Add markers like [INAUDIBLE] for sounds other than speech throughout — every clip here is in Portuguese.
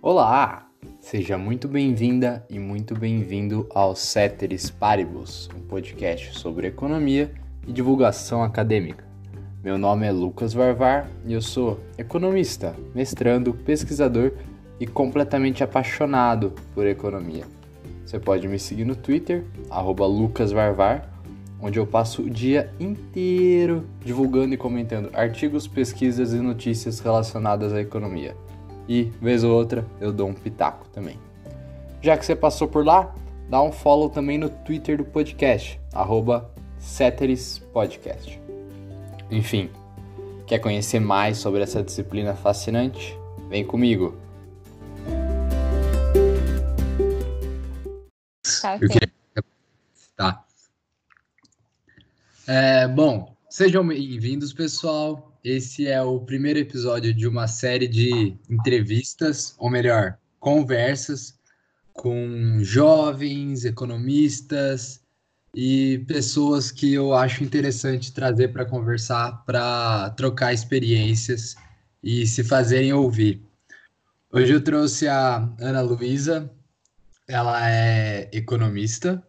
Olá! Seja muito bem-vinda e muito bem-vindo ao Ceteris Paribus, um podcast sobre economia e divulgação acadêmica. Meu nome é Lucas Varvar e eu sou economista, mestrando, pesquisador e completamente apaixonado por economia. Você pode me seguir no Twitter, lucasvarvar, onde eu passo o dia inteiro divulgando e comentando artigos, pesquisas e notícias relacionadas à economia e, vez ou outra, eu dou um pitaco também. Já que você passou por lá, dá um follow também no Twitter do podcast, arroba Podcast. Enfim, quer conhecer mais sobre essa disciplina fascinante? Vem comigo! Tá, eu queria... tá. É, bom, sejam bem-vindos, pessoal. Esse é o primeiro episódio de uma série de entrevistas, ou melhor, conversas com jovens economistas e pessoas que eu acho interessante trazer para conversar, para trocar experiências e se fazerem ouvir. Hoje eu trouxe a Ana Luísa, ela é economista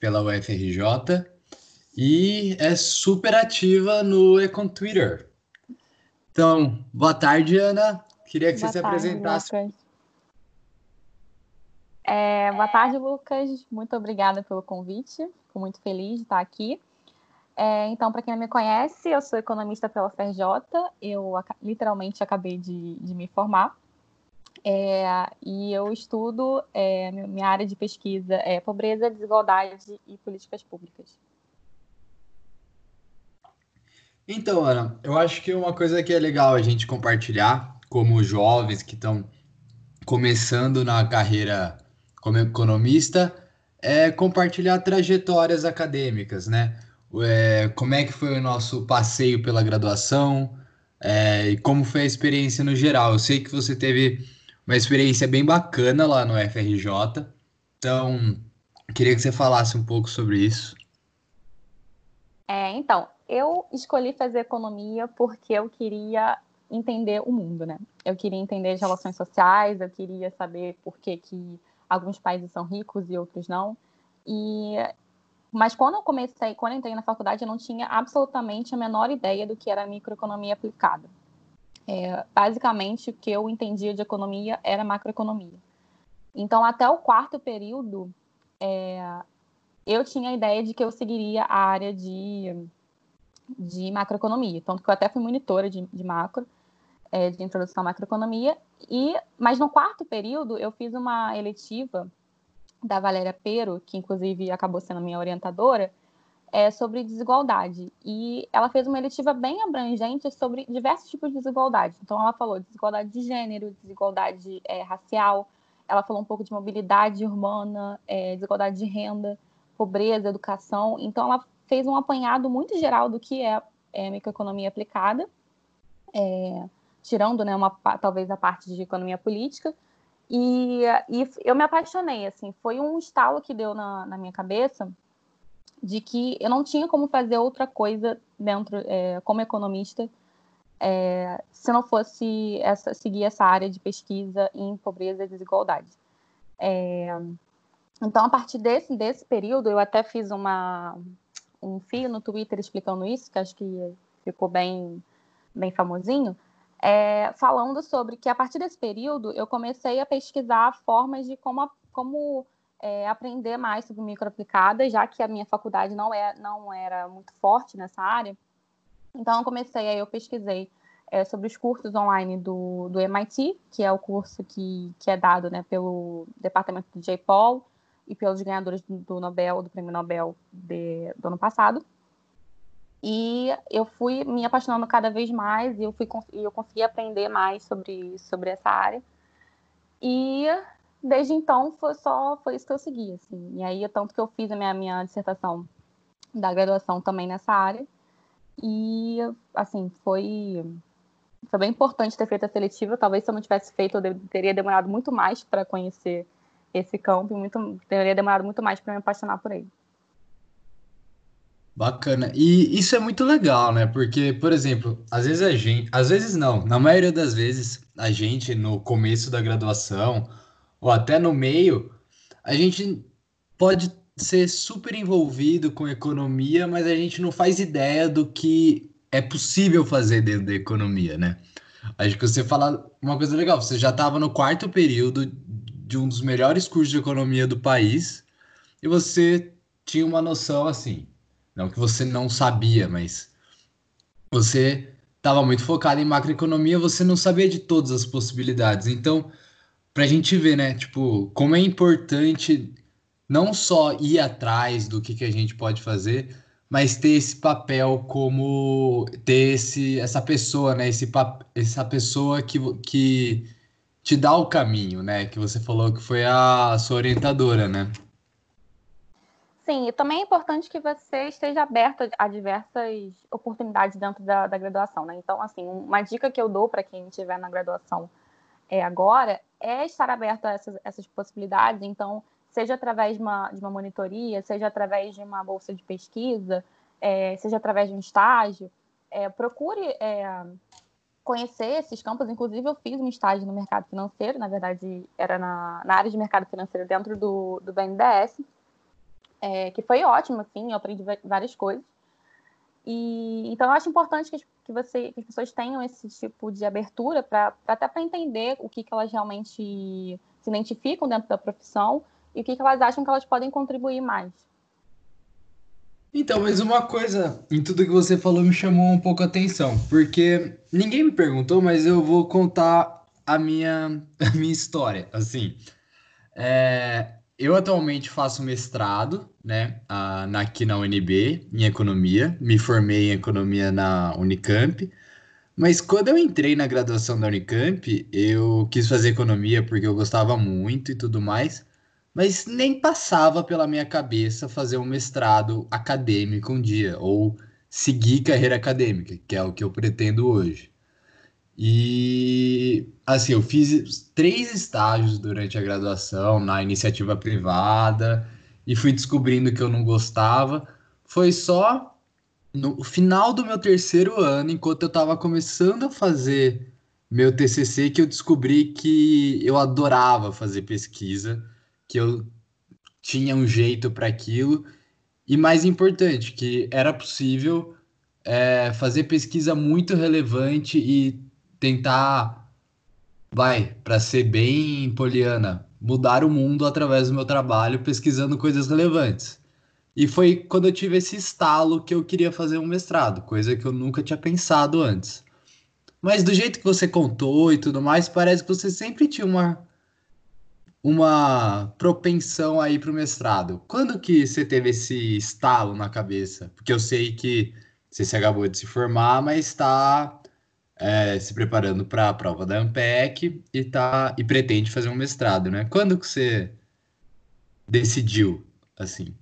pela UFRJ e é super ativa no Econ Twitter. Então, boa tarde, Ana. Queria que boa você tarde, se apresentasse. Lucas. É, boa tarde, Lucas. Muito obrigada pelo convite. Fico muito feliz de estar aqui. É, então, para quem não me conhece, eu sou economista pela FRJ. Eu literalmente acabei de, de me formar. É, e eu estudo, é, minha área de pesquisa é pobreza, desigualdade e políticas públicas. Então, Ana, eu acho que uma coisa que é legal a gente compartilhar, como jovens que estão começando na carreira como economista, é compartilhar trajetórias acadêmicas, né? É, como é que foi o nosso passeio pela graduação é, e como foi a experiência no geral. Eu sei que você teve uma experiência bem bacana lá no FRJ, então queria que você falasse um pouco sobre isso. É, então, eu escolhi fazer economia porque eu queria entender o mundo, né? Eu queria entender as relações sociais, eu queria saber por que, que alguns países são ricos e outros não. E mas quando eu comecei, quando eu entrei na faculdade, eu não tinha absolutamente a menor ideia do que era microeconomia aplicada. É, basicamente, o que eu entendia de economia era macroeconomia. Então, até o quarto período, é, eu tinha a ideia de que eu seguiria a área de de macroeconomia. Tanto que eu até fui monitora de, de macro, é, de introdução à macroeconomia. E, mas no quarto período, eu fiz uma eletiva da Valéria Pero, que inclusive acabou sendo minha orientadora, é, sobre desigualdade. E ela fez uma eletiva bem abrangente sobre diversos tipos de desigualdade. Então, ela falou de desigualdade de gênero, desigualdade é, racial, ela falou um pouco de mobilidade urbana, é, desigualdade de renda, pobreza, educação. Então, ela fez um apanhado muito geral do que é, é microeconomia aplicada, é, tirando, né, uma, talvez a parte de economia política, e, e, eu me apaixonei, assim, foi um estalo que deu na, na, minha cabeça de que eu não tinha como fazer outra coisa dentro, é, como economista, é, se não fosse essa, seguir essa área de pesquisa em pobreza e desigualdade. É, então, a partir desse, desse período, eu até fiz uma, um fio no Twitter explicando isso, que acho que ficou bem, bem famosinho, é, falando sobre que a partir desse período eu comecei a pesquisar formas de como, como é, aprender mais sobre microaplicadas, já que a minha faculdade não, é, não era muito forte nessa área. Então eu comecei, aí eu pesquisei é, sobre os cursos online do, do MIT, que é o curso que, que é dado né, pelo departamento do J. Paul, e pelos ganhadores do Nobel, do Prêmio Nobel de, do ano passado. E eu fui me apaixonando cada vez mais e eu, fui, eu consegui aprender mais sobre, sobre essa área. E desde então foi só foi isso que eu segui, assim. E aí, tanto que eu fiz a minha, minha dissertação da graduação também nessa área. E, assim, foi, foi bem importante ter feito a seletiva. Talvez se eu não tivesse feito, eu teria demorado muito mais para conhecer esse campo muito teria demorado muito mais para me apaixonar por ele. Bacana. E isso é muito legal, né? Porque, por exemplo, às vezes a gente, às vezes não, na maioria das vezes, a gente no começo da graduação ou até no meio, a gente pode ser super envolvido com economia, mas a gente não faz ideia do que é possível fazer dentro da economia, né? Acho que você fala uma coisa legal, você já estava no quarto período de um dos melhores cursos de economia do país e você tinha uma noção assim, não que você não sabia, mas você estava muito focado em macroeconomia, você não sabia de todas as possibilidades. Então, para a gente ver, né, tipo, como é importante não só ir atrás do que, que a gente pode fazer, mas ter esse papel como ter esse, essa pessoa, né, esse, essa pessoa que, que te dá o caminho, né, que você falou que foi a sua orientadora, né? Sim, e também é importante que você esteja aberto a diversas oportunidades dentro da, da graduação, né? Então, assim, uma dica que eu dou para quem estiver na graduação é, agora é estar aberto a essas, essas possibilidades. Então, seja através de uma, de uma monitoria, seja através de uma bolsa de pesquisa, é, seja através de um estágio, é, procure é, conhecer esses campos. Inclusive, eu fiz um estágio no mercado financeiro, na verdade, era na, na área de mercado financeiro dentro do, do BNDES é, que foi ótimo, assim, eu aprendi várias coisas. E então eu acho importante que, que, você, que as pessoas tenham esse tipo de abertura para até para entender o que, que elas realmente se identificam dentro da profissão e o que, que elas acham que elas podem contribuir mais. Então, mas uma coisa em tudo que você falou me chamou um pouco a atenção, porque ninguém me perguntou, mas eu vou contar a minha, [LAUGHS] a minha história. Assim, é, eu atualmente faço mestrado, né, aqui na UNB, em economia. Me formei em economia na Unicamp. Mas quando eu entrei na graduação da Unicamp, eu quis fazer economia porque eu gostava muito e tudo mais, mas nem passava pela minha cabeça fazer um mestrado acadêmico um dia, ou seguir carreira acadêmica, que é o que eu pretendo hoje. E assim, eu fiz três estágios durante a graduação na iniciativa privada e fui descobrindo que eu não gostava. Foi só no final do meu terceiro ano, enquanto eu estava começando a fazer meu TCC, que eu descobri que eu adorava fazer pesquisa, que eu tinha um jeito para aquilo e mais importante, que era possível é, fazer pesquisa muito relevante e tentar, vai, para ser bem poliana, mudar o mundo através do meu trabalho pesquisando coisas relevantes. E foi quando eu tive esse estalo que eu queria fazer um mestrado, coisa que eu nunca tinha pensado antes. Mas do jeito que você contou e tudo mais, parece que você sempre tinha uma uma propensão aí para o mestrado. Quando que você teve esse estalo na cabeça? Porque eu sei que você se acabou de se formar, mas está é, se preparando para a prova da Ampec e, tá, e pretende fazer um mestrado, né? Quando que você decidiu, assim?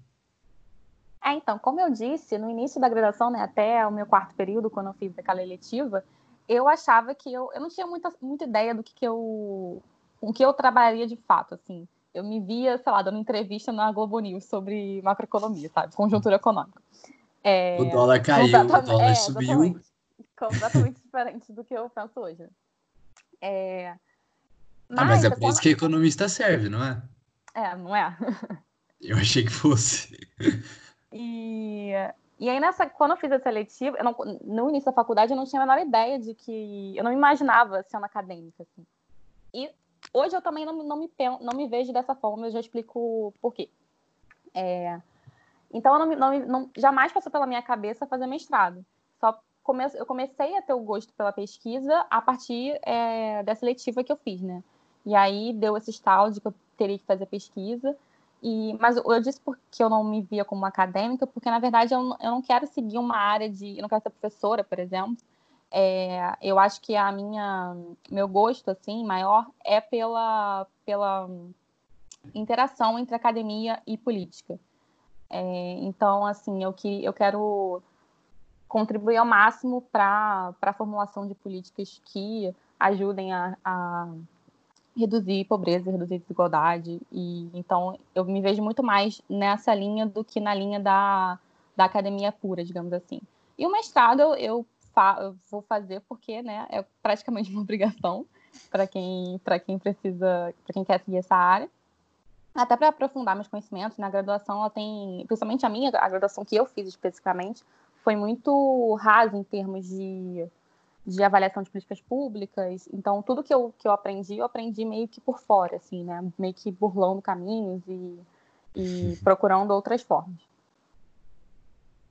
É, então, como eu disse, no início da graduação, né, até o meu quarto período, quando eu fiz aquela eletiva, eu achava que eu, eu não tinha muita, muita ideia do que, que eu com que eu trabalharia de fato, assim. Eu me via, sei lá, dando entrevista na Globo News sobre macroeconomia, sabe? Conjuntura econômica. É, o dólar caiu, o dólar é, subiu. Exatamente completamente [LAUGHS] diferente do que eu penso hoje. É... Mas, ah, mas é por isso que economista serve, não é? É, não é? [LAUGHS] Eu achei que fosse. [LAUGHS] E, e aí, nessa, quando eu fiz a seletiva, eu não, no início da faculdade, eu não tinha a menor ideia de que. Eu não imaginava sendo acadêmica. Assim. E hoje eu também não, não, me, não me vejo dessa forma, eu já explico por quê. É, então, eu não, não, jamais passou pela minha cabeça fazer mestrado. Só come, eu comecei a ter o gosto pela pesquisa a partir é, da seletiva que eu fiz, né? E aí deu esse estalo de que eu teria que fazer pesquisa. E, mas eu disse porque eu não me via como acadêmica, porque na verdade eu, eu não quero seguir uma área de. Eu não quero ser professora, por exemplo. É, eu acho que a minha meu gosto assim maior é pela pela interação entre academia e política. É, então assim eu que eu quero contribuir ao máximo para a formulação de políticas que ajudem a, a reduzir pobreza, reduzir desigualdade. E então eu me vejo muito mais nessa linha do que na linha da, da academia pura, digamos assim. E o mestrado eu, eu, fa vou fazer porque né, é praticamente uma [LAUGHS] obrigação para quem, quem precisa, para quem quer seguir essa área. Até para aprofundar meus conhecimentos, na graduação ela tem, principalmente a minha, a graduação que eu fiz especificamente, foi muito rasa em termos de, de avaliação de políticas públicas. Então, tudo que eu, que eu aprendi, eu aprendi meio que por fora, assim, né? Meio que burlando caminhos e, e [LAUGHS] procurando outras formas.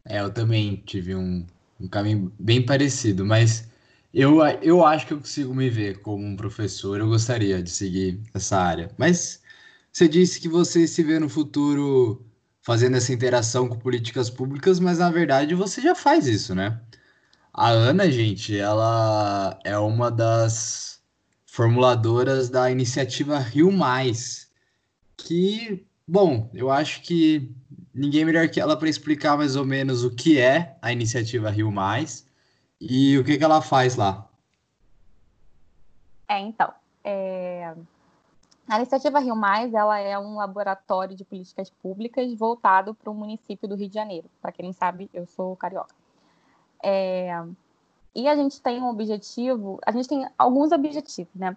É, eu também tive um, um caminho bem parecido, mas eu, eu acho que eu consigo me ver como um professor, eu gostaria de seguir essa área. Mas você disse que você se vê no futuro fazendo essa interação com políticas públicas, mas na verdade você já faz isso, né? A Ana, gente, ela é uma das formuladoras da iniciativa Rio Mais, que, bom, eu acho que ninguém melhor que ela para explicar mais ou menos o que é a iniciativa Rio Mais e o que, que ela faz lá. É, então, é... a iniciativa Rio Mais ela é um laboratório de políticas públicas voltado para o município do Rio de Janeiro. Para quem não sabe, eu sou carioca. É... E a gente tem um objetivo, a gente tem alguns objetivos, né?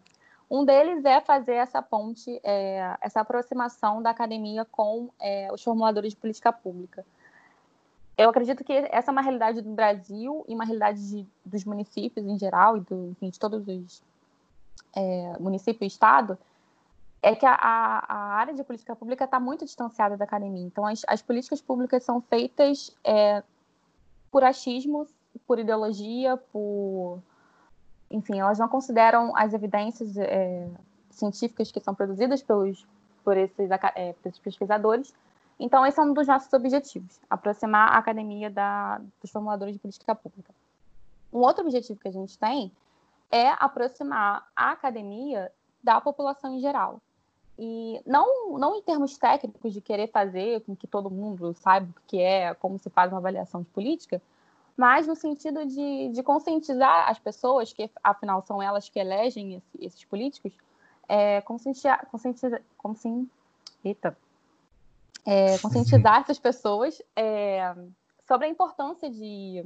Um deles é fazer essa ponte, é, essa aproximação da academia com é, os formuladores de política pública. Eu acredito que essa é uma realidade do Brasil e uma realidade de, dos municípios em geral e do, enfim, de todos os é, municípios e estado, é que a, a, área de política pública está muito distanciada da academia. Então, as, as políticas públicas são feitas é, por achismo, por ideologia, por enfim, elas não consideram as evidências é, científicas que são produzidas pelos, por, esses, é, pesquisadores. Então, esse é um dos nossos objetivos, aproximar a academia da, dos formuladores de política pública. Um outro objetivo que a gente tem é aproximar a academia da população em geral. E não, não em termos técnicos de querer fazer com que todo mundo saiba o que é, como se faz uma avaliação de política, mas no sentido de, de conscientizar as pessoas, que afinal são elas que elegem esse, esses políticos, é, conscientizar, conscientizar, consci, eita, é, conscientizar essas pessoas é, sobre a importância de,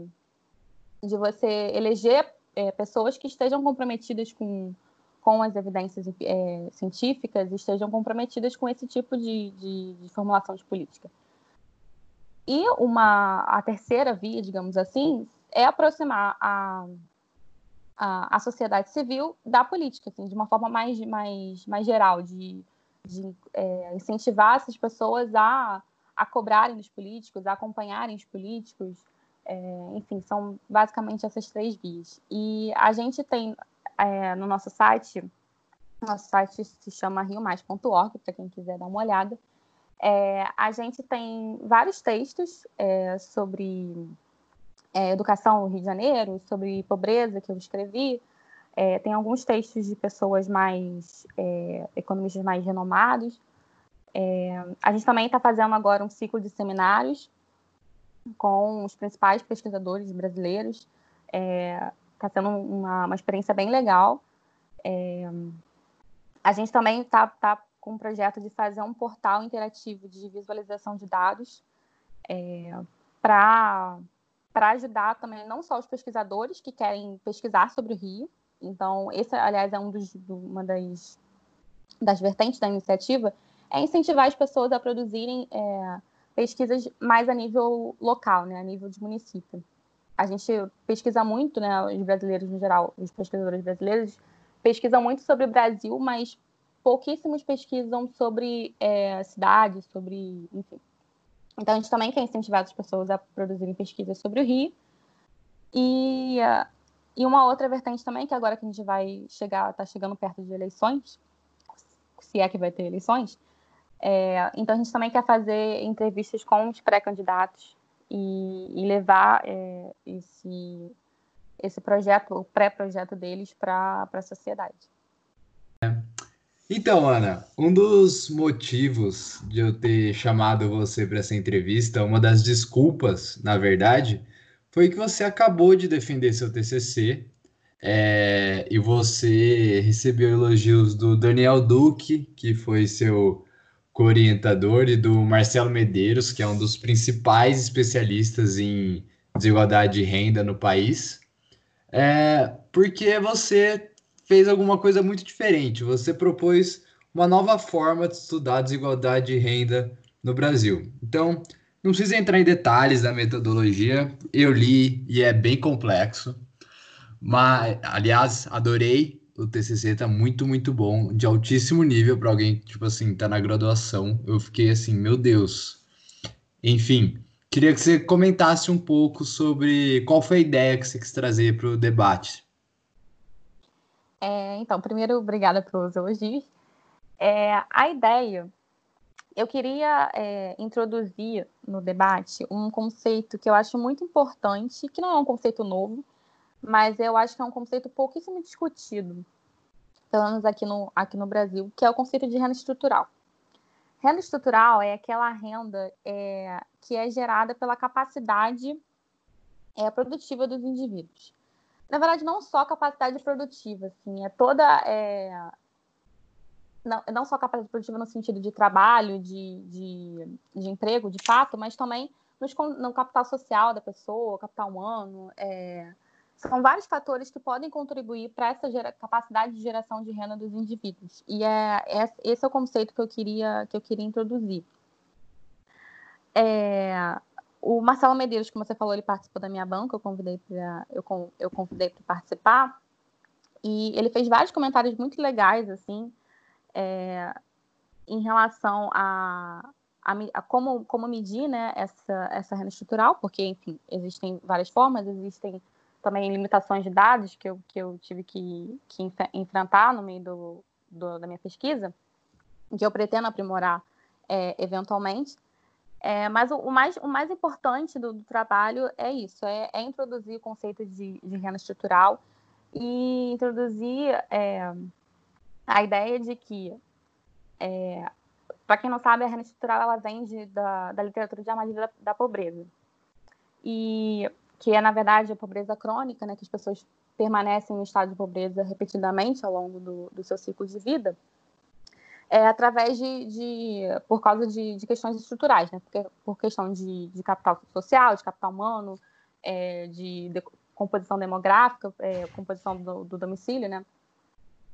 de você eleger é, pessoas que estejam comprometidas com, com as evidências é, científicas estejam comprometidas com esse tipo de, de, de formulação de política. E uma, a terceira via, digamos assim, é aproximar a, a, a sociedade civil da política, assim, de uma forma mais, mais, mais geral, de, de é, incentivar essas pessoas a, a cobrarem dos políticos, a acompanharem os políticos. É, enfim, são basicamente essas três vias. E a gente tem é, no nosso site, nosso site se chama riomais.org, para quem quiser dar uma olhada, é, a gente tem vários textos é, sobre é, educação no Rio de Janeiro, sobre pobreza que eu escrevi. É, tem alguns textos de pessoas mais, é, economistas mais renomados. É, a gente também está fazendo agora um ciclo de seminários com os principais pesquisadores brasileiros. Está sendo uma, uma experiência bem legal. a gente também está tá com um projeto de fazer um portal interativo de visualização de dados é, para ajudar também não só os pesquisadores que querem pesquisar sobre o Rio. Então, esse, aliás, é um dos, uma das, das vertentes da iniciativa, é incentivar as pessoas a produzirem é, pesquisas mais a nível local, né, a nível de município. A gente pesquisa muito, né, os brasileiros no geral, os pesquisadores brasileiros pesquisam muito sobre o Brasil, mas pouquíssimos pesquisam sobre é, cidades, sobre, enfim. Então, a gente também quer incentivar as pessoas a produzirem pesquisas sobre o Rio. E, uh, e uma outra vertente também, que agora que a gente vai chegar, está chegando perto de eleições, se é que vai ter eleições, é, então a gente também quer fazer entrevistas com os pré-candidatos e, e, levar é, esse, esse projeto, o pré-projeto deles para a sociedade. Então, Ana, um dos motivos de eu ter chamado você para essa entrevista, uma das desculpas, na verdade, foi que você acabou de defender seu TCC é, e você recebeu elogios do Daniel Duque, que foi seu co-orientador, e do Marcelo Medeiros, que é um dos principais especialistas em desigualdade de renda no país, é porque você fez alguma coisa muito diferente. Você propôs uma nova forma de estudar desigualdade de renda no Brasil. Então, não precisa entrar em detalhes da metodologia, eu li e é bem complexo. Mas, aliás, adorei o TCC, tá muito, muito bom, de altíssimo nível para alguém, tipo assim, tá na graduação. Eu fiquei assim, meu Deus. Enfim, queria que você comentasse um pouco sobre qual foi a ideia que você quis trazer para o debate. É, então, primeiro, obrigada pelos elogios. É, a ideia, eu queria é, introduzir no debate um conceito que eu acho muito importante, que não é um conceito novo, mas eu acho que é um conceito pouquíssimo discutido, pelo menos aqui no, aqui no Brasil, que é o conceito de renda estrutural. Renda estrutural é aquela renda é, que é gerada pela capacidade é, produtiva dos indivíduos. Na verdade, não só capacidade produtiva, assim, é toda. É, não, não só capacidade produtiva no sentido de trabalho, de, de, de emprego, de fato, mas também nos, no capital social da pessoa, capital humano, é, são vários fatores que podem contribuir para essa gera, capacidade de geração de renda dos indivíduos. E é, é, esse é o conceito que eu queria, que eu queria introduzir. É, o Marcelo Medeiros, como você falou, ele participou da minha banca, eu convidei para eu, eu convidei para participar. E ele fez vários comentários muito legais, assim, é, em relação a, a, a, como, como medir né, essa, essa renda estrutural, porque, enfim, existem várias formas, existem também limitações de dados que eu, que eu tive que, que enfrentar no meio do, do, da minha pesquisa, que eu pretendo aprimorar é, eventualmente. É, mas o, o, mais, o mais importante do, do trabalho é isso, é, é, introduzir o conceito de, de renda estrutural e introduzir é, a ideia de que, é, para quem não sabe, a renda estrutural ela vem de, da, da literatura de armadilha da, da pobreza. E que é, na verdade, a pobreza crônica, né, que as pessoas permanecem no estado de pobreza repetidamente ao longo do, do seu ciclo de vida, é através de, de por causa de, de, questões estruturais, né, Porque, por questão de, de, capital social, de capital humano, é, de, de, composição demográfica, é, composição do, do domicílio, né,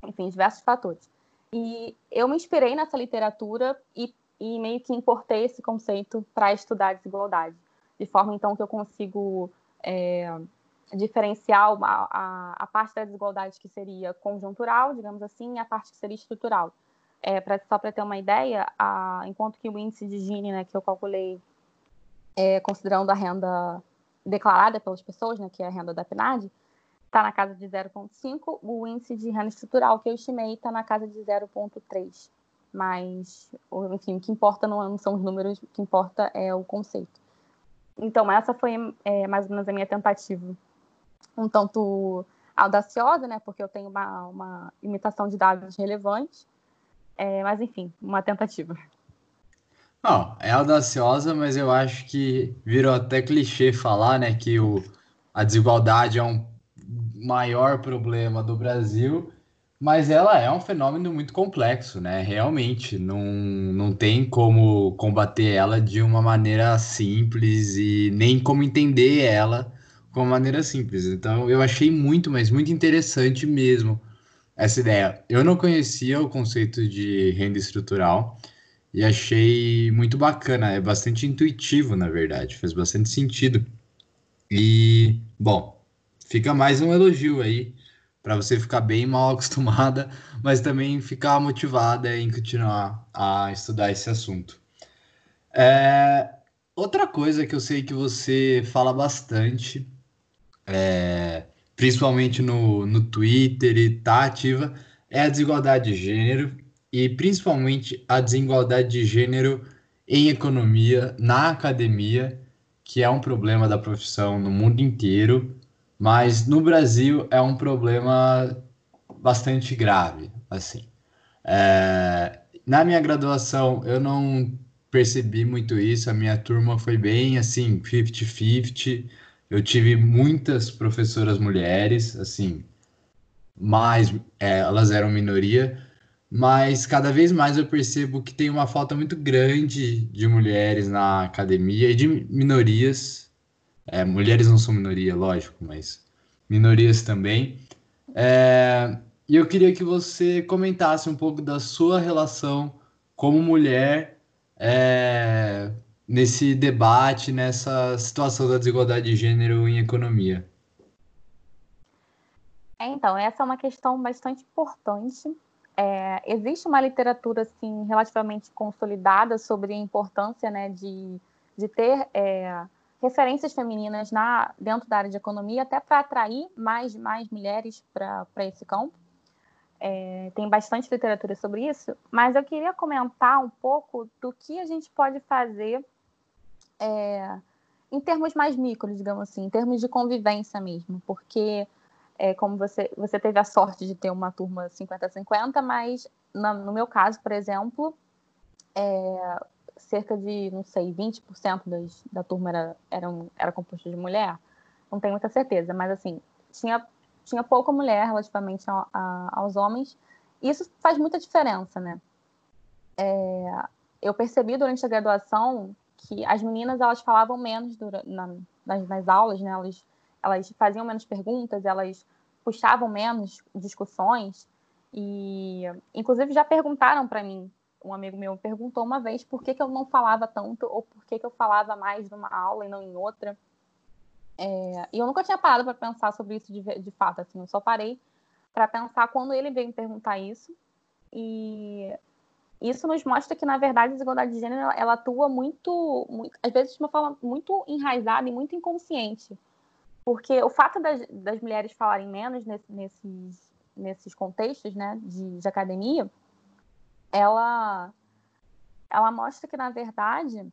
enfim, diversos fatores. E eu me inspirei nessa literatura e, e meio que importei esse conceito para estudar desigualdade, de forma então que eu consigo é, diferenciar a, a, a, parte da desigualdade que seria conjuntural, digamos assim, e a parte que seria estrutural. É, pra, só para ter uma ideia, a, enquanto que o índice de Gini, né, que eu calculei é, considerando a renda declarada pelas pessoas, né, que é a renda da PNAD, está na casa de 0,5, o índice de renda estrutural que eu estimei está na casa de 0,3. Mas, enfim, o que importa não são os números, o que importa é o conceito. Então, essa foi é, mais ou menos a minha tentativa. Um tanto audaciosa, né? Porque eu tenho uma, uma imitação de dados relevantes. É, mas, enfim, uma tentativa. Não, é audaciosa, mas eu acho que virou até clichê falar, né? Que o, a desigualdade é um maior problema do Brasil mas ela é um fenômeno muito complexo, né? Realmente, não, não tem como combater ela de uma maneira simples e nem como entender ela de uma maneira simples. Então, eu achei muito, mas muito interessante mesmo essa ideia. Eu não conhecia o conceito de renda estrutural e achei muito bacana. É bastante intuitivo, na verdade, faz bastante sentido. E, bom, fica mais um elogio aí para você ficar bem mal [LAUGHS] acostumada, mas também ficar motivada em continuar a estudar esse assunto. É, outra coisa que eu sei que você fala bastante, é, principalmente no, no Twitter e tá ativa, é a desigualdade de gênero e principalmente a desigualdade de gênero em economia, na academia, que é um problema da profissão no mundo inteiro mas no Brasil é um problema bastante grave, assim. É, na minha graduação eu não percebi muito isso, a minha turma foi bem assim, 50-50. Eu tive muitas professoras mulheres, assim, mas é, elas eram minoria, mas cada vez mais eu percebo que tem uma falta muito grande de mulheres na academia e de minorias. É, mulheres não são minoria, lógico, mas minorias também. É, e eu queria que você comentasse um pouco da sua relação como mulher é, nesse debate, nessa situação da desigualdade de gênero em economia. É, então, essa é uma questão bastante importante. É, existe uma literatura assim, relativamente consolidada sobre a importância né, de, de ter é, referências femininas na, dentro da área de economia, até para atrair mais, mais mulheres para esse campo. É, tem bastante literatura sobre isso, mas eu queria comentar um pouco do que a gente pode fazer é, em termos mais micros, digamos assim, em termos de convivência mesmo, porque é, como você, você teve a sorte de ter uma turma 50-50, mas na, no meu caso, por exemplo, é, cerca de, não sei, 20% das, da turma era, era, era composta de mulher. Não tenho muita certeza, mas assim, tinha, tinha pouca mulher relativamente a, a, aos homens. E isso faz muita diferença, né? É, eu percebi durante a graduação que as meninas elas falavam menos durante, na, nas, nas aulas, né? Elas elas faziam menos perguntas, elas puxavam menos discussões e, inclusive, já perguntaram para mim. Um amigo meu perguntou uma vez por que, que eu não falava tanto ou por que, que eu falava mais numa aula e não em outra. É, e eu nunca tinha parado para pensar sobre isso de, de fato. Assim, eu só parei para pensar quando ele veio me perguntar isso. E isso nos mostra que, na verdade, a desigualdade de gênero ela atua muito, muito às vezes, de uma forma muito enraizada e muito inconsciente. Porque o fato das, das mulheres falarem menos nesse, nesses, nesses contextos né, de, de academia, ela, ela mostra que, na verdade,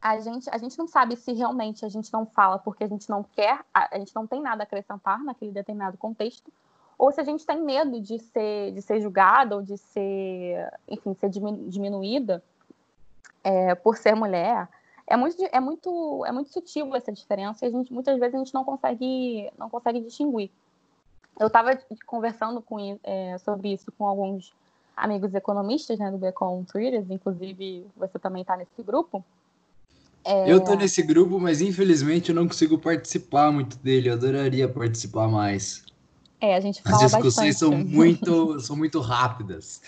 a gente, a gente não sabe se realmente a gente não fala porque a gente não quer, a, a gente não tem nada a acrescentar naquele determinado contexto, ou se a gente tem medo de ser, de ser julgada ou de ser, enfim, ser diminuída é, por ser mulher é muito, é muito, é muito sutil essa diferença e a gente, muitas vezes a gente não consegue, não consegue distinguir. Eu estava conversando com, é, sobre isso com alguns amigos economistas né, do Becon Traders, inclusive você também está nesse grupo. É... Eu estou nesse grupo, mas infelizmente eu não consigo participar muito dele. Eu adoraria participar mais. É, a gente fala As discussões bastante. são muito, [LAUGHS] são muito rápidas.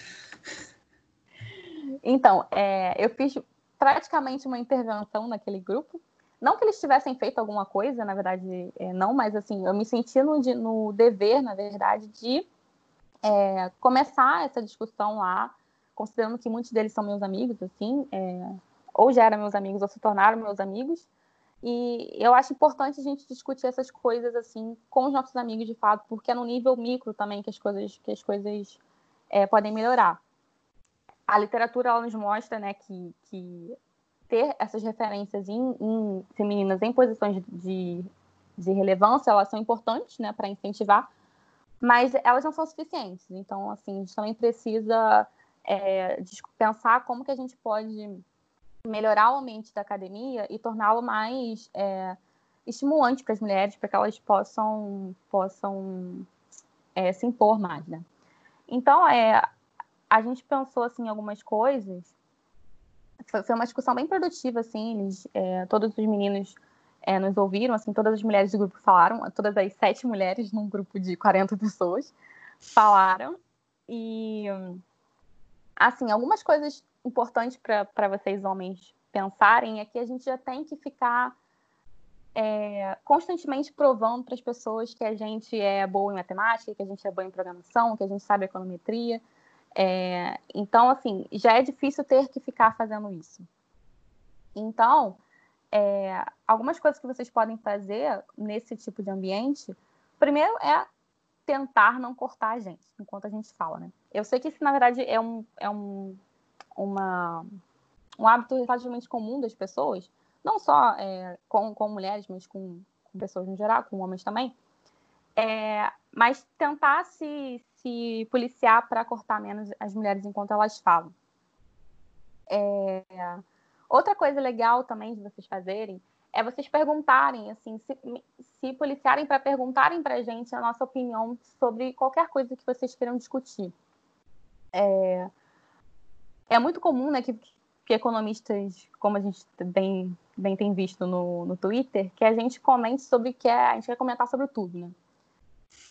Então, é, eu fiz praticamente uma intervenção naquele grupo. Não que eles tivessem feito alguma coisa, na verdade, é, não, mas assim, eu me senti no, no dever, na verdade, de é, começar essa discussão lá, considerando que muitos deles são meus amigos, assim, é, ou já eram meus amigos ou se tornaram meus amigos. E eu acho importante a gente discutir essas coisas assim com os nossos amigos de fato, porque é no nível micro também que as coisas que as coisas é, podem melhorar a literatura nos mostra né, que, que ter essas referências em, em femininas em posições de, de relevância elas são importantes né, para incentivar, mas elas não são suficientes. Então, assim, a gente também precisa é, pensar como que a gente pode melhorar o ambiente da academia e torná-lo mais é, estimulante para as mulheres, para que elas possam, possam é, se impor mais, né? Então, é, a gente pensou assim algumas coisas. Foi, uma discussão bem produtiva, assim. Eles, é, todos os meninos é, nos ouviram, assim, todas as mulheres do grupo falaram, todas as sete mulheres num grupo de 40 pessoas falaram. E, assim, algumas coisas importantes para vocês, homens, pensarem é que a gente já tem que ficar é, constantemente provando para as pessoas que a gente é boa em matemática, que a gente é boa em programação, que a gente sabe econometria. É, então, assim, já é difícil ter que ficar fazendo isso. Então, é, algumas coisas que vocês podem fazer nesse tipo de ambiente, primeiro é tentar não cortar a gente enquanto a gente fala, né? Eu sei que isso, na verdade, é um, é um, uma, um hábito relativamente comum das pessoas, não só é, com, com mulheres, mas com, com pessoas no geral, com homens também, é, mas tentar se, se policiar para cortar menos as mulheres enquanto elas falam. É, outra coisa legal também de vocês fazerem é vocês perguntarem, assim, se, se policiarem para perguntarem para a gente a nossa opinião sobre qualquer coisa que vocês queiram discutir. é, é muito comum né, que, que economistas, como a gente bem, bem tem visto no, no Twitter, que a gente comente sobre que é, a gente quer comentar sobre tudo, né?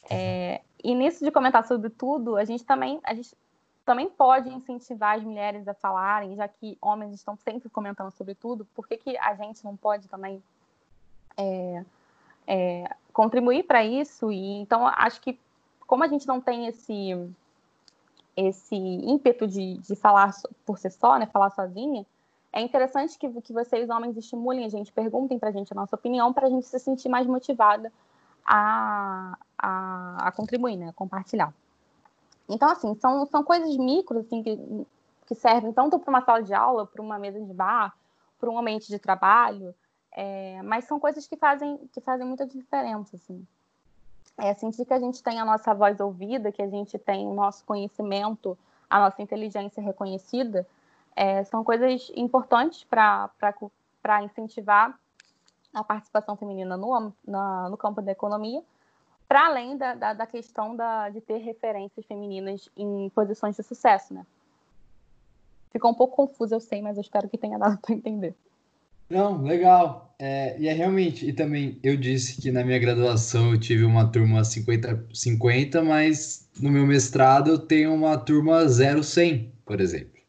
É, e nisso de comentar sobre tudo, a gente também a gente também pode incentivar as mulheres a falarem, já que homens estão sempre comentando sobre tudo, por que, que a gente não pode também é, é, contribuir para isso? E então acho que como a gente não tem esse esse ímpeto de, de falar por si só, né, falar sozinha, é interessante que, que vocês, homens, estimulem a gente, perguntem para a gente a nossa opinião, para a gente se sentir mais motivada a, a, a, contribuir, né, a compartilhar. Então, assim, são, são coisas micros, assim, que, que servem tanto para uma sala de aula, para uma mesa de bar, para um ambiente de trabalho, é, mas são coisas que fazem, que fazem muita diferença, assim é sentir que a gente tem a nossa voz ouvida, que a gente tem o nosso conhecimento, a nossa inteligência reconhecida, é, são coisas importantes para incentivar a participação feminina no, na, no campo da economia, para além da, da, da questão da, de ter referências femininas em posições de sucesso, né? Ficou um pouco confuso, eu sei, mas eu espero que tenha dado [LAUGHS] para entender. Não, legal. É, e é realmente, e também eu disse que na minha graduação eu tive uma turma 50-50, mas no meu mestrado eu tenho uma turma 0-100, por exemplo.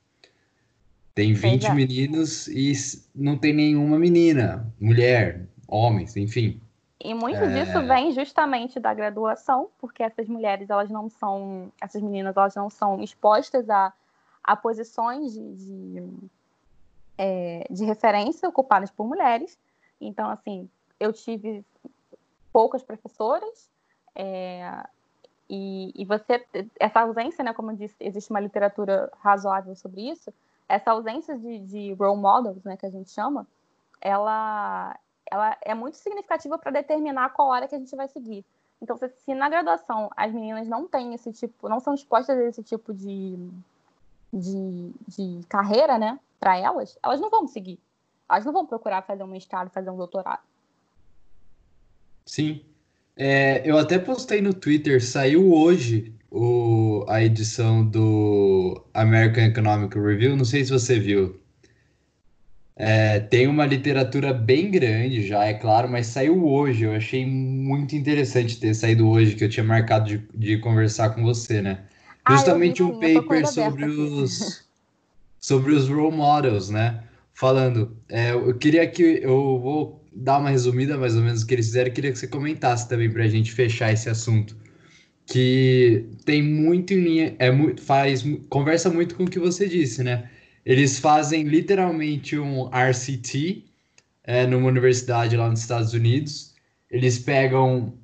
Tem 20 é. meninos e não tem nenhuma menina, mulher, homens, enfim. E muito é... disso vem justamente da graduação, porque essas mulheres, elas não são, essas meninas, elas não são expostas a, a posições de, de é, de referência ocupadas por mulheres. Então, assim, eu tive poucas professoras é, e, e, você essa ausência, né, como eu disse, existe uma literatura razoável sobre isso. Essa ausência de, de role models, né, que a gente chama, ela, ela é muito significativa para determinar qual área que a gente vai seguir. Então, se, na graduação as meninas não têm esse tipo, não são expostas a esse tipo de, de, de carreira, né, para elas, elas não vão seguir. Elas não vão procurar fazer um mestrado, fazer um doutorado. Sim. É, eu até postei no Twitter, saiu hoje o, a edição do American Economic Review, não sei se você viu. É, tem uma literatura bem grande já, é claro, mas saiu hoje. Eu achei muito interessante ter saído hoje, que eu tinha marcado de, de conversar com você, né? Ah, Justamente um paper sobre os [LAUGHS] sobre os role models, né? Falando, é, eu queria que eu vou dar uma resumida mais ou menos do que eles fizeram, queria que você comentasse também para a gente fechar esse assunto, que tem muito em linha, é muito, faz, conversa muito com o que você disse, né? Eles fazem literalmente um RCT é, numa universidade lá nos Estados Unidos. Eles pegam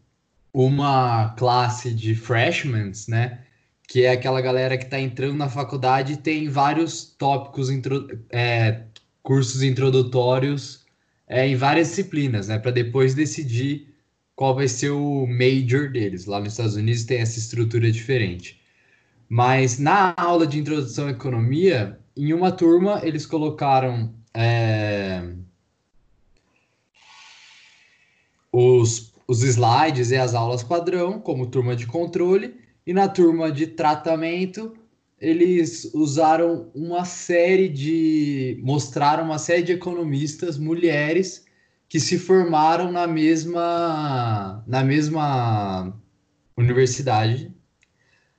uma classe de freshmen, né? Que é aquela galera que está entrando na faculdade e tem vários tópicos, intro, é, cursos introdutórios é, em várias disciplinas, né? Para depois decidir qual vai ser o major deles. Lá nos Estados Unidos tem essa estrutura diferente. Mas na aula de introdução à economia, em uma turma eles colocaram é, os, os slides e as aulas padrão como turma de controle e na turma de tratamento, eles usaram uma série de. mostraram uma série de economistas, mulheres, que se formaram na mesma, na mesma universidade.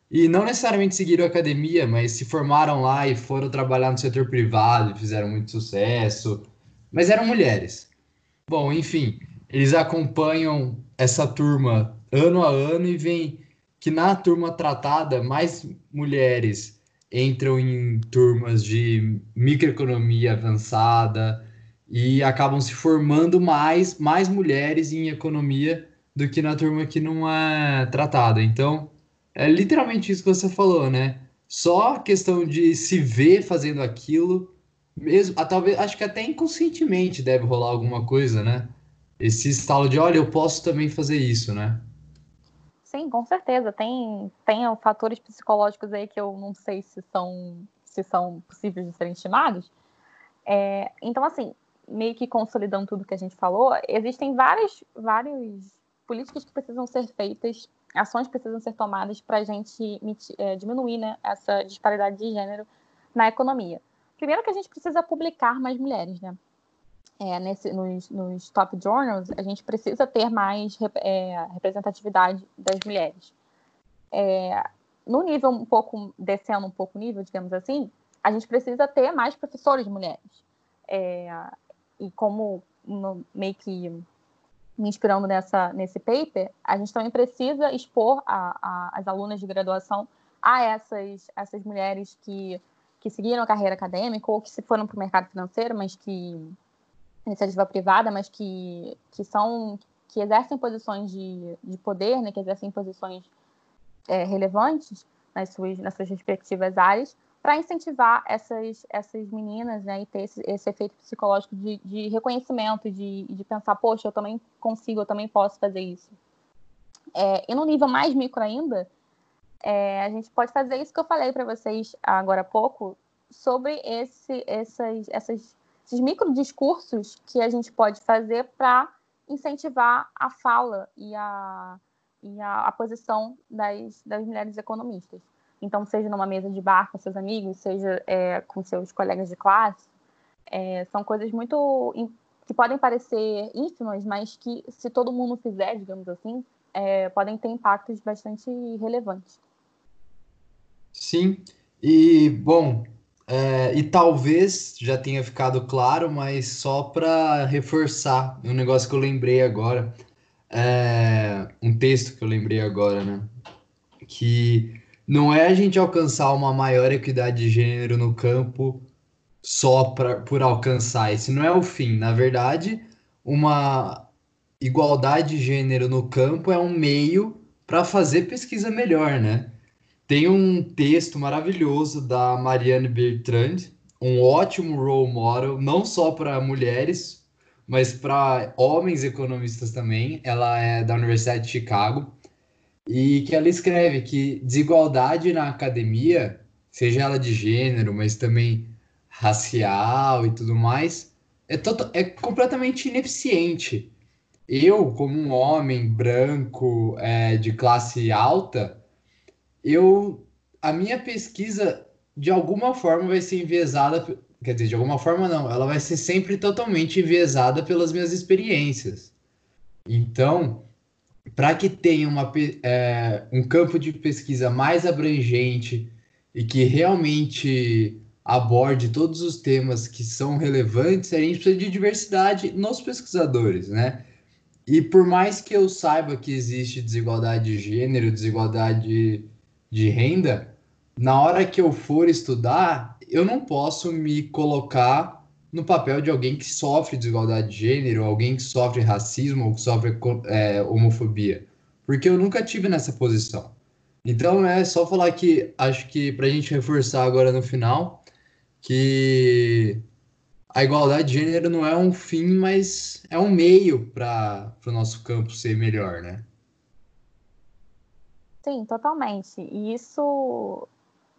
E não necessariamente seguiram academia, mas se formaram lá e foram trabalhar no setor privado, fizeram muito sucesso. Mas eram mulheres. Bom, enfim, eles acompanham essa turma ano a ano e vêm que na turma tratada, mais mulheres entram em turmas de microeconomia avançada e acabam se formando mais, mais mulheres em economia do que na turma que não é tratada. Então, é literalmente isso que você falou, né? Só a questão de se ver fazendo aquilo, mesmo, ah, talvez, acho que até inconscientemente deve rolar alguma coisa, né? Esse estalo de, olha, eu posso também fazer isso, né? Sim, com certeza. Tem, tem fatores psicológicos aí que eu não sei se são, se são possíveis de serem estimados. É, então, assim, meio que consolidando tudo que a gente falou, existem várias, várias políticas que precisam ser feitas ações precisam ser tomadas para a gente é, diminuir né, essa disparidade de gênero na economia. Primeiro que a gente precisa publicar mais mulheres, né? É, nesse, nos, nos, top journals, a gente precisa ter mais é, representatividade das mulheres. É, no nível um pouco, descendo um pouco o nível, digamos assim, a gente precisa ter mais professores mulheres. É, e como no, meio que me inspirando nessa, nesse paper, a gente também precisa expor a, a, as alunas de graduação a essas, essas mulheres que, que seguiram a carreira acadêmica ou que se foram para o mercado financeiro, mas que iniciativa privada, mas que, que são que exercem posições de, de poder, né, que exercem posições é, relevantes nas suas, nas suas respectivas áreas, para incentivar essas, essas meninas né, e ter esse, esse efeito psicológico de, de reconhecimento, de, de pensar, poxa, eu também consigo, eu também posso fazer isso. É, e no nível mais micro ainda, é, a gente pode fazer isso que eu falei para vocês agora há pouco, sobre esse, essas, essas, esses micro discursos que a gente pode fazer para incentivar a fala e a, e a, a posição das, das mulheres economistas. Então, seja numa mesa de bar com seus amigos, seja é, com seus colegas de classe, é, são coisas muito que podem parecer ínfimas, mas que se todo mundo fizer, digamos assim, é, podem ter impactos bastante relevantes. Sim, e bom, é, e talvez já tenha ficado claro, mas só para reforçar um negócio que eu lembrei agora, é, um texto que eu lembrei agora, né? Que não é a gente alcançar uma maior equidade de gênero no campo só pra, por alcançar. Esse não é o fim. Na verdade, uma igualdade de gênero no campo é um meio para fazer pesquisa melhor, né? Tem um texto maravilhoso da Marianne Bertrand, um ótimo role model, não só para mulheres, mas para homens economistas também. Ela é da Universidade de Chicago e que ela escreve que desigualdade na academia, seja ela de gênero, mas também racial e tudo mais, é, toto, é completamente ineficiente. Eu, como um homem branco é, de classe alta, eu a minha pesquisa de alguma forma vai ser enviesada, quer dizer, de alguma forma não, ela vai ser sempre totalmente enviesada pelas minhas experiências. Então, para que tenha uma, é, um campo de pesquisa mais abrangente e que realmente aborde todos os temas que são relevantes, a gente precisa de diversidade nos pesquisadores, né? E por mais que eu saiba que existe desigualdade de gênero, desigualdade de renda, na hora que eu for estudar, eu não posso me colocar no papel de alguém que sofre desigualdade de gênero, alguém que sofre racismo ou que sofre é, homofobia. Porque eu nunca tive nessa posição. Então é só falar que acho que para a gente reforçar agora no final que a igualdade de gênero não é um fim, mas é um meio para o nosso campo ser melhor, né? Sim, totalmente. E isso,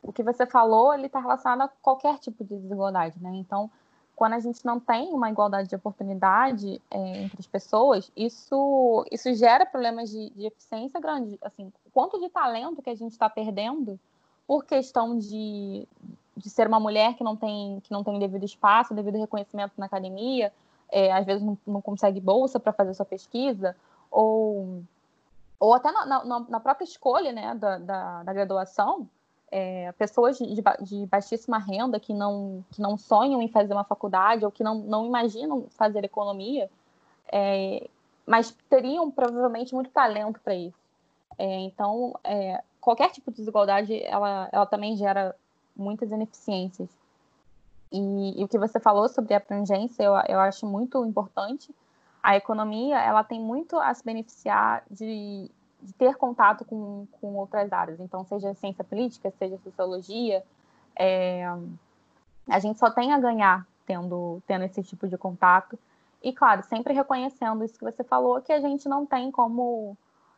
o que você falou, ele está relacionado a qualquer tipo de desigualdade, né? Então, quando a gente não tem uma igualdade de oportunidade é, entre as pessoas, isso, isso gera problemas de, de eficiência grande. Assim, quanto de talento que a gente está perdendo por questão de, de ser uma mulher que não tem que não tem devido espaço, devido reconhecimento na academia, é, às vezes não, não consegue bolsa para fazer sua pesquisa, ou, ou até na, na, na própria escolha né, da, da, da graduação, é, pessoas de, de, baixíssima renda que não, que não sonham em fazer uma faculdade ou que não, não imaginam fazer economia, é, mas teriam provavelmente muito talento para isso. É, então, é, qualquer tipo de desigualdade, ela, ela também gera muitas ineficiências. E, e, o que você falou sobre a abrangência, eu, eu acho muito importante. A economia, ela tem muito a se beneficiar de, de ter contato com, com outras áreas. Então, seja ciência política, seja sociologia, é, a gente só tem a ganhar tendo, tendo esse tipo de contato. E, claro, sempre reconhecendo isso que você falou, que a gente não tem como.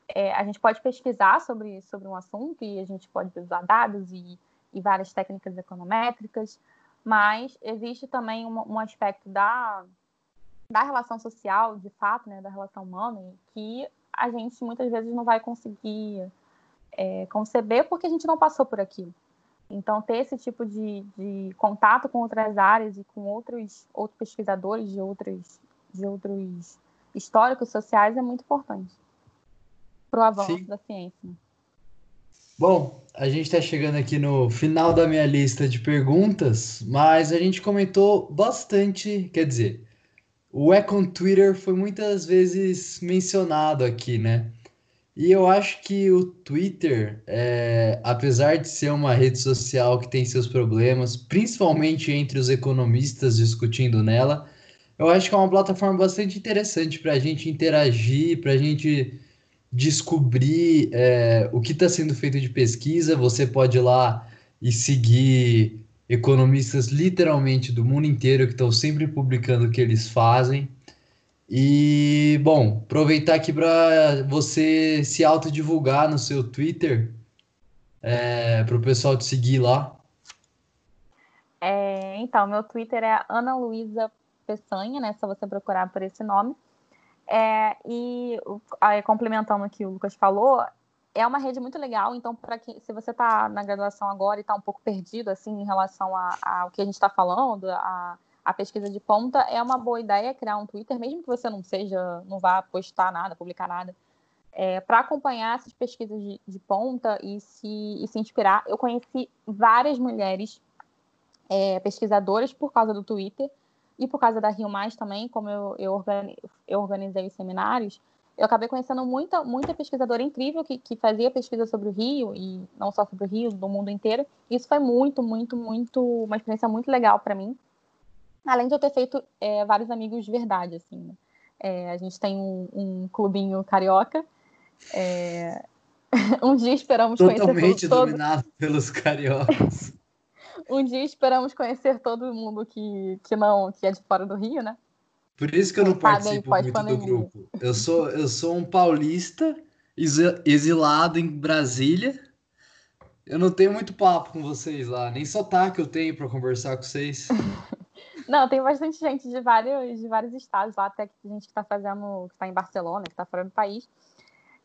É, a gente pode pesquisar sobre, sobre um assunto e a gente pode usar dados e, e várias técnicas econométricas, mas existe também um, um aspecto da, da relação social, de fato, né, da relação humana, que a gente muitas vezes não vai conseguir é, conceber porque a gente não passou por aquilo. Então, ter esse tipo de, de contato com outras áreas e com outros, outros pesquisadores de outros, de outros históricos sociais é muito importante para o avanço Sim. da ciência. Bom, a gente está chegando aqui no final da minha lista de perguntas, mas a gente comentou bastante, quer dizer, o Econ Twitter foi muitas vezes mencionado aqui, né? E eu acho que o Twitter, é, apesar de ser uma rede social que tem seus problemas, principalmente entre os economistas discutindo nela, eu acho que é uma plataforma bastante interessante para a gente interagir, para a gente descobrir é, o que está sendo feito de pesquisa. Você pode ir lá e seguir economistas literalmente do mundo inteiro que estão sempre publicando o que eles fazem. E, bom, aproveitar aqui para você se autodivulgar no seu Twitter, é, para o pessoal te seguir lá. É, então, meu Twitter é Ana Luísa Peçanha, né? Só você procurar por esse nome. É, e aí, complementando o que o Lucas falou, é uma rede muito legal. Então, para que se você está na graduação agora e está um pouco perdido assim em relação ao que a gente está falando, a a pesquisa de ponta, é uma boa ideia criar um Twitter, mesmo que você não seja, não vá postar nada, publicar nada, é, para acompanhar essas pesquisas de, de ponta e se, e se, inspirar. Eu conheci várias mulheres é, pesquisadoras por causa do Twitter e por causa da Rio Mais também, como eu, eu, organi eu organizei os seminários, eu acabei conhecendo muita, muita pesquisadora incrível que, que fazia pesquisa sobre o Rio, e não só sobre o Rio, do mundo inteiro. Isso foi muito, muito, muito, uma experiência muito legal para mim. Além de eu ter feito é, vários amigos de verdade, assim. Né? É, a gente tem um, um clubinho carioca. É... [LAUGHS] um dia esperamos Totalmente conhecer Totalmente dominado todo... pelos cariocas. [LAUGHS] um dia esperamos conhecer todo mundo que, que não, que é de fora do Rio, né? Por isso que eu não participo muito do grupo. Eu sou, eu sou um paulista exilado em Brasília. Eu não tenho muito papo com vocês lá, nem sotaque eu tenho para conversar com vocês. [LAUGHS] Não, tem bastante gente de vários, de vários estados lá, até que gente que está fazendo, que está em Barcelona, que está fora do país.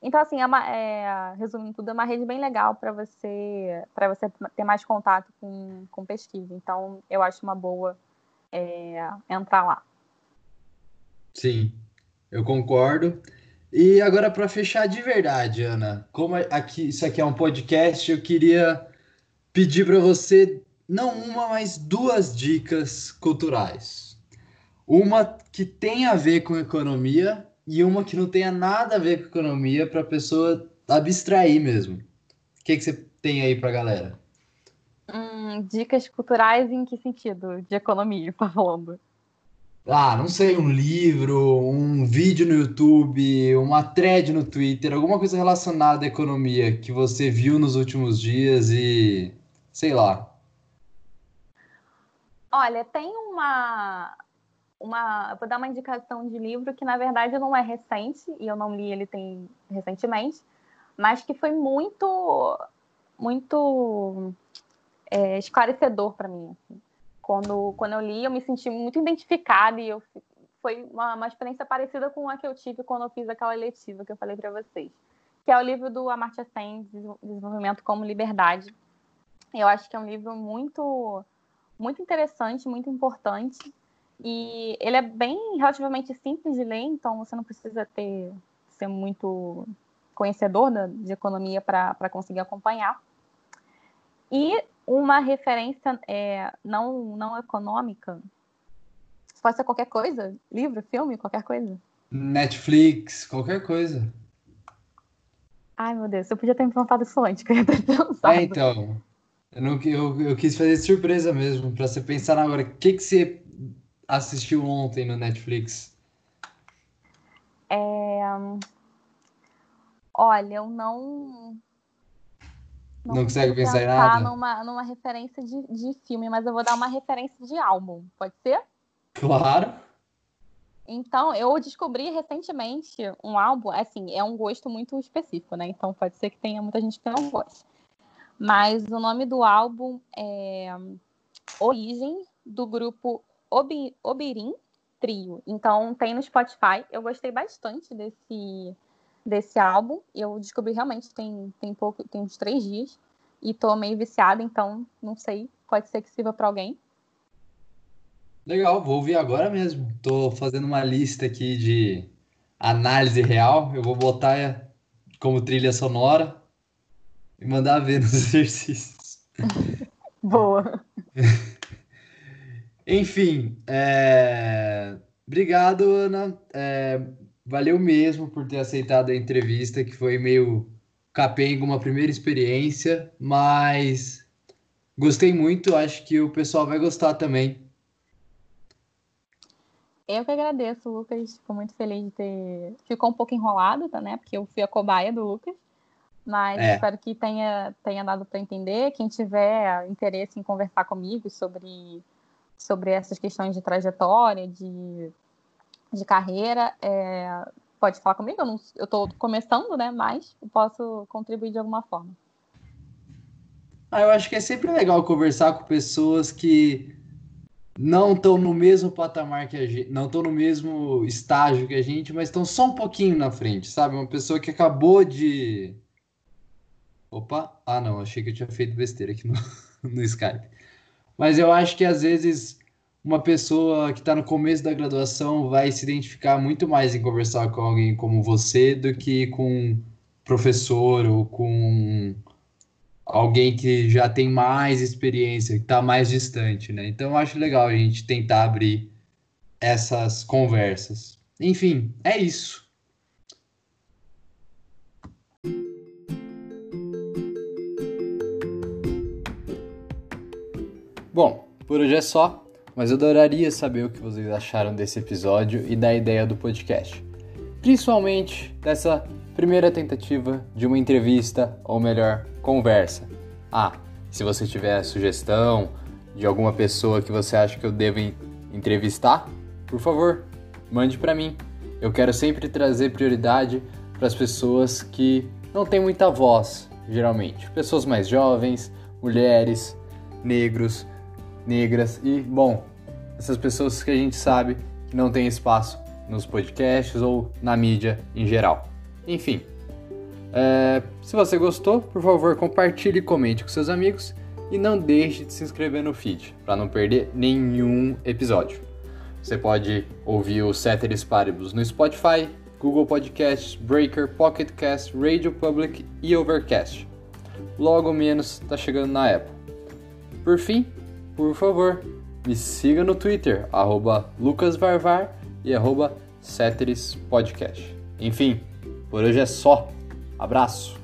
Então, assim, é uma, é, resumindo tudo, é uma rede bem legal para você para você ter mais contato com, com pesquisa. Então, eu acho uma boa é, entrar lá. Sim, eu concordo. E agora, para fechar de verdade, Ana, como aqui, isso aqui é um podcast, eu queria pedir para você não uma, mas duas dicas culturais. Uma que tem a ver com economia e uma que não tenha nada a ver com economia para a pessoa abstrair mesmo. O que, que você tem aí para galera? Hum, dicas culturais em que sentido? De economia, [LAUGHS] falando? Ah, não sei, um livro, um vídeo no YouTube, uma thread no Twitter, alguma coisa relacionada à economia que você viu nos últimos dias e sei lá. Olha, tem uma, uma. Vou dar uma indicação de livro que, na verdade, não é recente, e eu não li ele tem recentemente, mas que foi muito, muito é, esclarecedor para mim. Assim. Quando, quando eu li, eu me senti muito identificada e eu, foi uma, uma experiência parecida com a que eu tive quando eu fiz aquela eletiva que eu falei para vocês, que é o livro do Amartya Sen, Desenvolvimento como Liberdade. Eu acho que é um livro muito muito interessante, muito importante. E ele é bem relativamente simples de ler, então você não precisa ter ser muito conhecedor de economia para conseguir acompanhar. E uma referência é, não, não econômica, pode ser qualquer coisa, livro, filme, qualquer coisa. Netflix, qualquer coisa. Ai, meu Deus, eu podia ter me perguntado isso antes, que eu ia ter pensado. É, então. Eu, não, eu, eu quis fazer surpresa mesmo, para você pensar agora, o que, que você assistiu ontem no Netflix? É... Olha, eu não. Não, não consegue pensar em nada? Numa, numa referência de, de filme, mas eu vou dar uma referência de álbum, pode ser? Claro. Então, eu descobri recentemente um álbum, assim, é um gosto muito específico, né? Então pode ser que tenha muita gente que não goste. Mas o nome do álbum é Origem, do grupo Obi, Obirim Trio. Então tem no Spotify. Eu gostei bastante desse, desse álbum. Eu descobri realmente tem, tem pouco, tem uns três dias. E tô meio viciada, então não sei, pode ser que sirva para alguém. Legal, vou ouvir agora mesmo. Tô fazendo uma lista aqui de análise real. Eu vou botar como trilha sonora e mandar ver nos [LAUGHS] exercícios. [LAUGHS] Boa. [LAUGHS] Enfim, é... obrigado, Ana. É... Valeu mesmo por ter aceitado a entrevista, que foi meio capenga, uma primeira experiência, mas gostei muito, acho que o pessoal vai gostar também. Eu que agradeço, Lucas. Fico muito feliz de ter. Ficou um pouco enrolado, tá, né? Porque eu fui a cobaia do Lucas. Mas é. espero que tenha, tenha dado para entender. Quem tiver interesse em conversar comigo sobre, sobre essas questões de trajetória, de de carreira, é, pode falar comigo. Eu estou começando, né? Mas posso contribuir de alguma forma. Ah, eu acho que é sempre legal conversar com pessoas que não estão no mesmo patamar que a gente, não estão no mesmo estágio que a gente, mas estão só um pouquinho na frente, sabe? Uma pessoa que acabou de. Opa! Ah, não, achei que eu tinha feito besteira aqui no, [LAUGHS] no Skype. Mas eu acho que às vezes uma pessoa que está no começo da graduação vai se identificar muito mais em conversar com alguém como você do que com um professor ou com alguém que já tem mais experiência, que está mais distante, né? Então eu acho legal a gente tentar abrir essas conversas. Enfim, é isso. Bom, por hoje é só mas eu adoraria saber o que vocês acharam desse episódio e da ideia do podcast. Principalmente dessa primeira tentativa de uma entrevista, ou melhor, conversa. Ah, se você tiver sugestão de alguma pessoa que você acha que eu devo entrevistar, por favor, mande para mim. Eu quero sempre trazer prioridade para as pessoas que não têm muita voz, geralmente. Pessoas mais jovens, mulheres, negros, negras e, bom, essas pessoas que a gente sabe que não tem espaço nos podcasts ou na mídia em geral. Enfim, é, se você gostou, por favor, compartilhe e comente com seus amigos e não deixe de se inscrever no feed para não perder nenhum episódio. Você pode ouvir o Ceteris Paribus no Spotify, Google Podcasts, Breaker, Pocket Cast, Radio Public e Overcast. Logo menos está chegando na Apple. Por fim, por favor, me siga no Twitter, lucasvarvar e arroba Enfim, por hoje é só. Abraço!